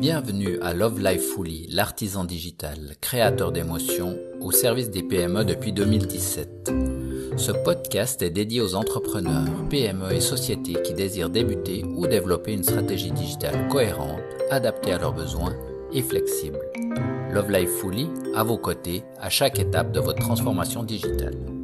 Bienvenue à Love Life Fully, l'artisan digital, créateur d'émotions au service des PME depuis 2017. Ce podcast est dédié aux entrepreneurs, PME et sociétés qui désirent débuter ou développer une stratégie digitale cohérente, adaptée à leurs besoins et flexible. Love Life Fully, à vos côtés, à chaque étape de votre transformation digitale.